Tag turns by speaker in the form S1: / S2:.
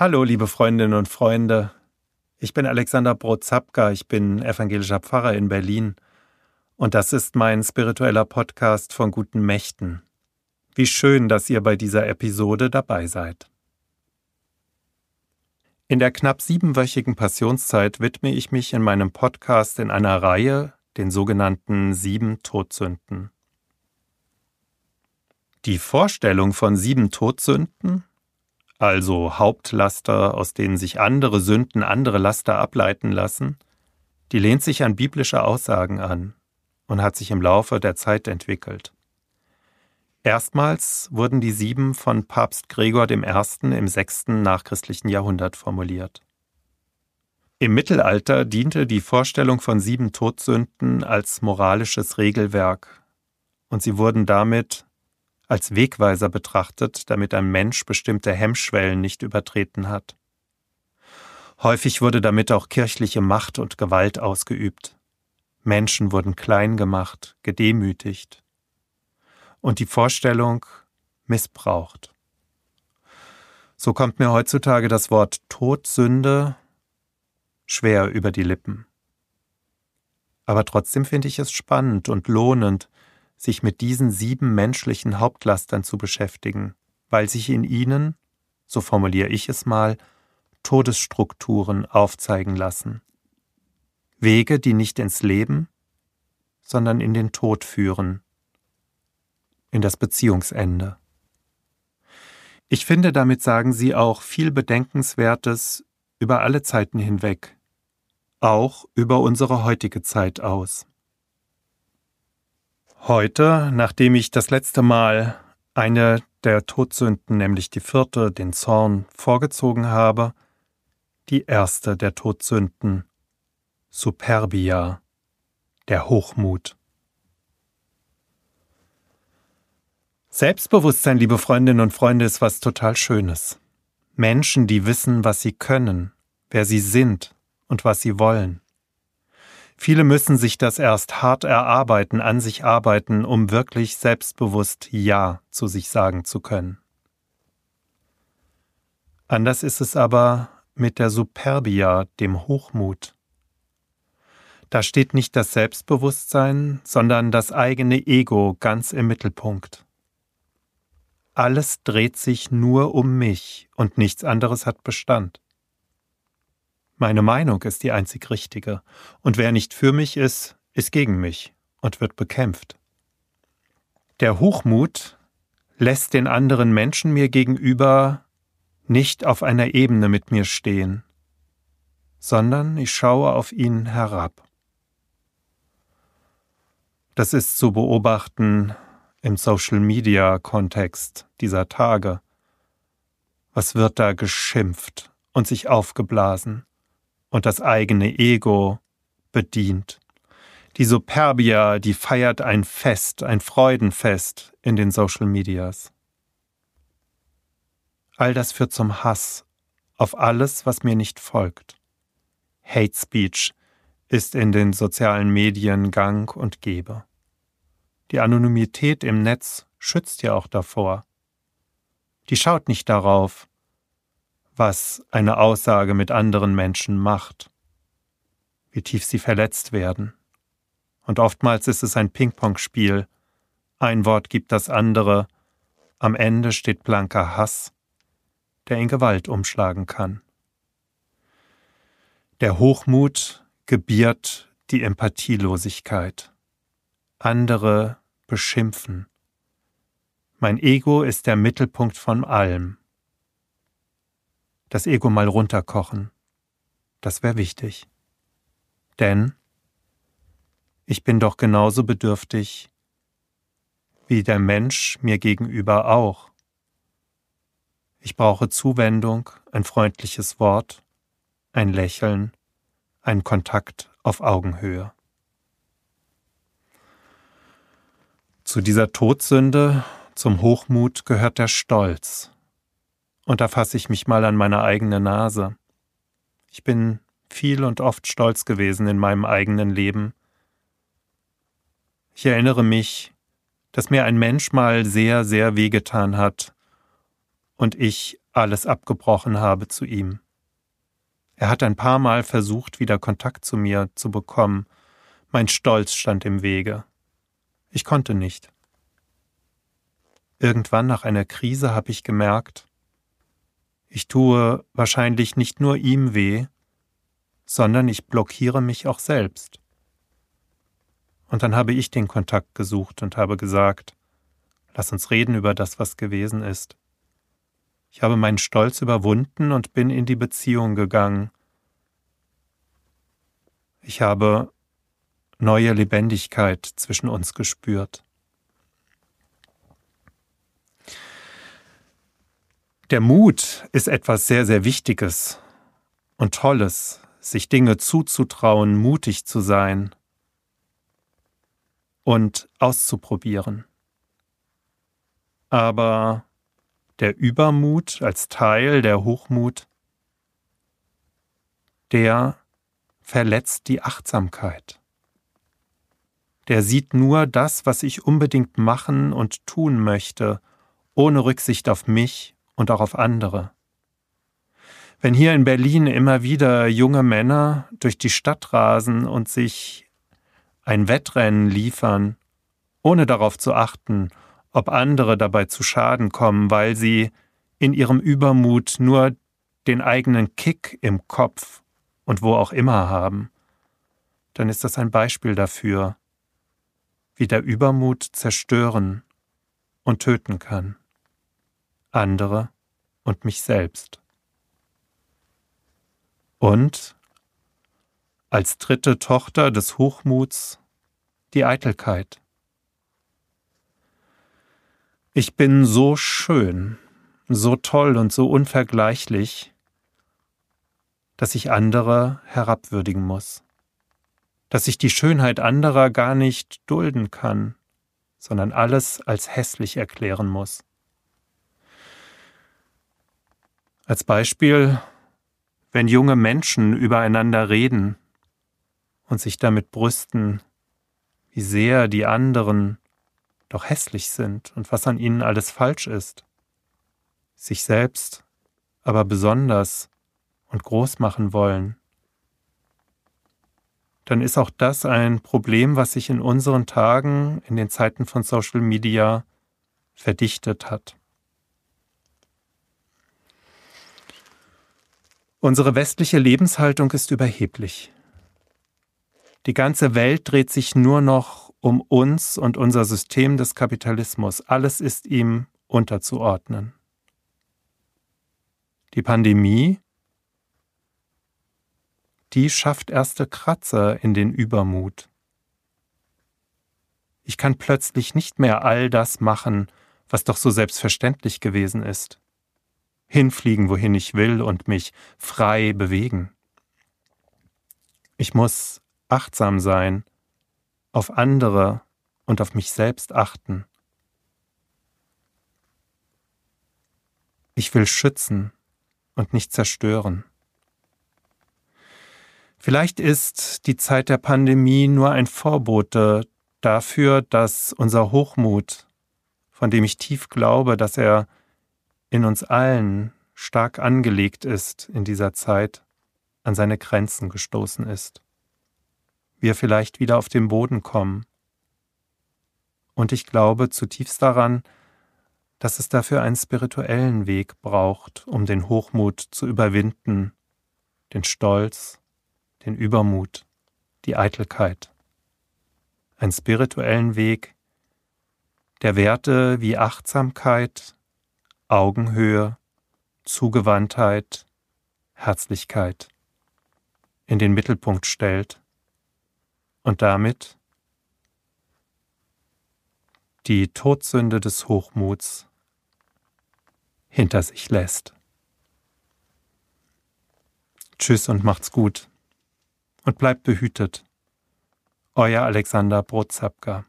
S1: Hallo, liebe Freundinnen und Freunde. Ich bin Alexander Brotzapka, ich bin evangelischer Pfarrer in Berlin und das ist mein spiritueller Podcast von guten Mächten. Wie schön, dass ihr bei dieser Episode dabei seid. In der knapp siebenwöchigen Passionszeit widme ich mich in meinem Podcast in einer Reihe den sogenannten sieben Todsünden. Die Vorstellung von sieben Todsünden also Hauptlaster, aus denen sich andere Sünden, andere Laster ableiten lassen, die lehnt sich an biblische Aussagen an und hat sich im Laufe der Zeit entwickelt. Erstmals wurden die sieben von Papst Gregor I. im sechsten nachchristlichen Jahrhundert formuliert. Im Mittelalter diente die Vorstellung von sieben Todsünden als moralisches Regelwerk, und sie wurden damit als Wegweiser betrachtet, damit ein Mensch bestimmte Hemmschwellen nicht übertreten hat. Häufig wurde damit auch kirchliche Macht und Gewalt ausgeübt. Menschen wurden klein gemacht, gedemütigt und die Vorstellung missbraucht. So kommt mir heutzutage das Wort Todsünde schwer über die Lippen. Aber trotzdem finde ich es spannend und lohnend, sich mit diesen sieben menschlichen Hauptlastern zu beschäftigen, weil sich in ihnen, so formuliere ich es mal, Todesstrukturen aufzeigen lassen. Wege, die nicht ins Leben, sondern in den Tod führen, in das Beziehungsende. Ich finde, damit sagen Sie auch viel Bedenkenswertes über alle Zeiten hinweg, auch über unsere heutige Zeit aus. Heute, nachdem ich das letzte Mal eine der Todsünden, nämlich die vierte, den Zorn, vorgezogen habe, die erste der Todsünden, Superbia, der Hochmut. Selbstbewusstsein, liebe Freundinnen und Freunde, ist was total Schönes. Menschen, die wissen, was sie können, wer sie sind und was sie wollen. Viele müssen sich das erst hart erarbeiten, an sich arbeiten, um wirklich selbstbewusst Ja zu sich sagen zu können. Anders ist es aber mit der Superbia, dem Hochmut. Da steht nicht das Selbstbewusstsein, sondern das eigene Ego ganz im Mittelpunkt. Alles dreht sich nur um mich und nichts anderes hat Bestand. Meine Meinung ist die einzig richtige, und wer nicht für mich ist, ist gegen mich und wird bekämpft. Der Hochmut lässt den anderen Menschen mir gegenüber nicht auf einer Ebene mit mir stehen, sondern ich schaue auf ihn herab. Das ist zu beobachten im Social-Media-Kontext dieser Tage. Was wird da geschimpft und sich aufgeblasen? Und das eigene Ego bedient. Die Superbia, die feiert ein Fest, ein Freudenfest in den Social Medias. All das führt zum Hass auf alles, was mir nicht folgt. Hate Speech ist in den sozialen Medien gang und gäbe. Die Anonymität im Netz schützt ja auch davor. Die schaut nicht darauf, was eine Aussage mit anderen Menschen macht, wie tief sie verletzt werden. Und oftmals ist es ein Ping-Pong-Spiel. Ein Wort gibt das andere, am Ende steht blanker Hass, der in Gewalt umschlagen kann. Der Hochmut gebiert die Empathielosigkeit. Andere beschimpfen. Mein Ego ist der Mittelpunkt von allem das Ego mal runterkochen. Das wäre wichtig. Denn ich bin doch genauso bedürftig wie der Mensch mir gegenüber auch. Ich brauche Zuwendung, ein freundliches Wort, ein Lächeln, einen Kontakt auf Augenhöhe. Zu dieser Todsünde, zum Hochmut gehört der Stolz. Und da fasse ich mich mal an meine eigene Nase. Ich bin viel und oft stolz gewesen in meinem eigenen Leben. Ich erinnere mich, dass mir ein Mensch mal sehr, sehr wehgetan hat und ich alles abgebrochen habe zu ihm. Er hat ein paar Mal versucht, wieder Kontakt zu mir zu bekommen. Mein Stolz stand im Wege. Ich konnte nicht. Irgendwann nach einer Krise habe ich gemerkt, ich tue wahrscheinlich nicht nur ihm weh, sondern ich blockiere mich auch selbst. Und dann habe ich den Kontakt gesucht und habe gesagt, lass uns reden über das, was gewesen ist. Ich habe meinen Stolz überwunden und bin in die Beziehung gegangen. Ich habe neue Lebendigkeit zwischen uns gespürt. Der Mut ist etwas sehr, sehr Wichtiges und Tolles, sich Dinge zuzutrauen, mutig zu sein und auszuprobieren. Aber der Übermut als Teil der Hochmut, der verletzt die Achtsamkeit. Der sieht nur das, was ich unbedingt machen und tun möchte, ohne Rücksicht auf mich und auch auf andere. Wenn hier in Berlin immer wieder junge Männer durch die Stadt rasen und sich ein Wettrennen liefern, ohne darauf zu achten, ob andere dabei zu Schaden kommen, weil sie in ihrem Übermut nur den eigenen Kick im Kopf und wo auch immer haben, dann ist das ein Beispiel dafür, wie der Übermut zerstören und töten kann andere und mich selbst. Und als dritte Tochter des Hochmuts die Eitelkeit. Ich bin so schön, so toll und so unvergleichlich, dass ich andere herabwürdigen muss, dass ich die Schönheit anderer gar nicht dulden kann, sondern alles als hässlich erklären muss. Als Beispiel, wenn junge Menschen übereinander reden und sich damit brüsten, wie sehr die anderen doch hässlich sind und was an ihnen alles falsch ist, sich selbst aber besonders und groß machen wollen, dann ist auch das ein Problem, was sich in unseren Tagen, in den Zeiten von Social Media, verdichtet hat. Unsere westliche Lebenshaltung ist überheblich. Die ganze Welt dreht sich nur noch um uns und unser System des Kapitalismus. Alles ist ihm unterzuordnen. Die Pandemie, die schafft erste Kratzer in den Übermut. Ich kann plötzlich nicht mehr all das machen, was doch so selbstverständlich gewesen ist hinfliegen, wohin ich will und mich frei bewegen. Ich muss achtsam sein, auf andere und auf mich selbst achten. Ich will schützen und nicht zerstören. Vielleicht ist die Zeit der Pandemie nur ein Vorbote dafür, dass unser Hochmut, von dem ich tief glaube, dass er in uns allen stark angelegt ist in dieser Zeit, an seine Grenzen gestoßen ist. Wir vielleicht wieder auf den Boden kommen. Und ich glaube zutiefst daran, dass es dafür einen spirituellen Weg braucht, um den Hochmut zu überwinden, den Stolz, den Übermut, die Eitelkeit. Einen spirituellen Weg, der Werte wie Achtsamkeit, Augenhöhe, Zugewandtheit, Herzlichkeit in den Mittelpunkt stellt und damit die Todsünde des Hochmuts hinter sich lässt. Tschüss und macht's gut und bleibt behütet. Euer Alexander Brotzapka.